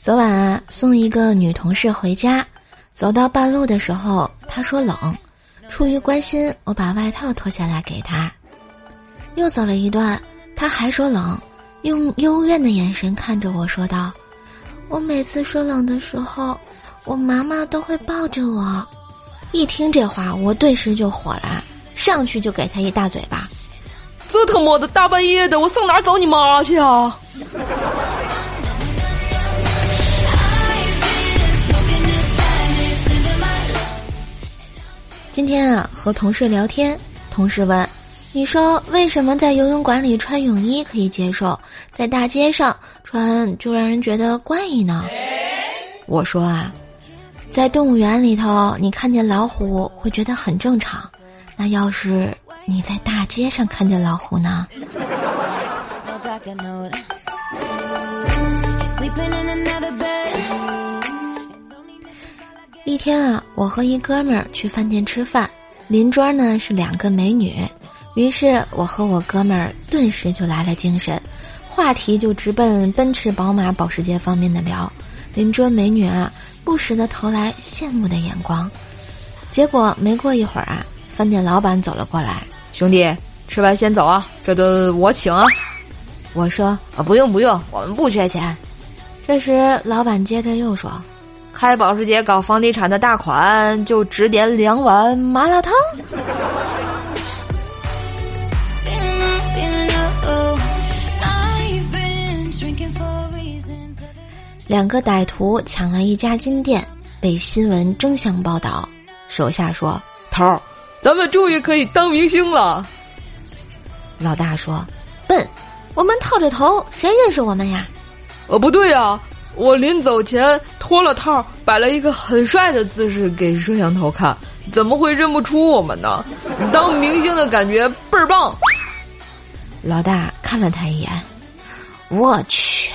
昨晚啊，送一个女同事回家，走到半路的时候，她说冷，出于关心，我把外套脱下来给她。又走了一段，她还说冷，用幽怨的眼神看着我说道：“我每次说冷的时候，我妈妈都会抱着我。”一听这话，我顿时就火了，上去就给她一大嘴巴。这他妈的大半夜的，我上哪找你妈去啊？今天啊，和同事聊天，同事问：“你说为什么在游泳馆里穿泳衣可以接受，在大街上穿就让人觉得怪异呢？”我说啊，在动物园里头，你看见老虎会觉得很正常，那要是……你在大街上看见老虎呢？一天啊，我和一哥们儿去饭店吃饭，邻桌呢是两个美女，于是我和我哥们儿顿时就来了精神，话题就直奔奔驰、宝马、保时捷方面的聊。邻桌美女啊，不时的投来羡慕的眼光，结果没过一会儿啊，饭店老板走了过来。兄弟，吃完先走啊！这顿我请啊！我说啊，不用不用，我们不缺钱。这时，老板接着又说：“开保时捷搞房地产的大款，就只点两碗麻辣烫。”两个歹徒抢了一家金店，被新闻争相报道。手下说：“头儿。”咱们终于可以当明星了，老大说：“笨，我们套着头，谁认识我们呀？”哦，不对呀，我临走前脱了套，摆了一个很帅的姿势给摄像头看，怎么会认不出我们呢？当明星的感觉倍儿棒。老大看了他一眼，我去。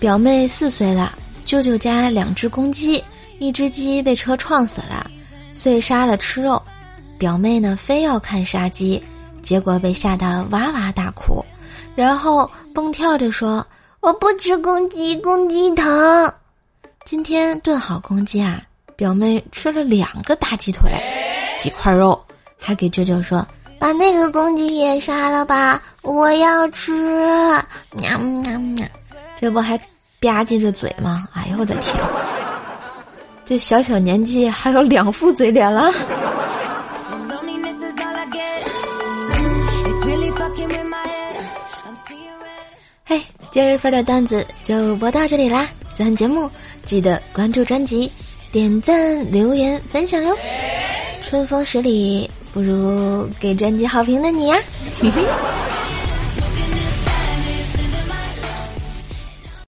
表妹四岁了，舅舅家两只公鸡，一只鸡被车撞死了，遂杀了吃肉。表妹呢，非要看杀鸡，结果被吓得哇哇大哭，然后蹦跳着说：“我不吃公鸡，公鸡疼。”今天炖好公鸡啊，表妹吃了两个大鸡腿，几块肉，还给舅舅说：“把那个公鸡也杀了吧，我要吃。”喵喵喵。这不还吧唧着嘴吗？哎呦我的天！这小小年纪还有两副嘴脸了。嘿，今日份的段子就播到这里啦！喜欢节目记得关注专辑、点赞、留言、分享哟。春风十里不如给专辑好评的你呀！嘿嘿。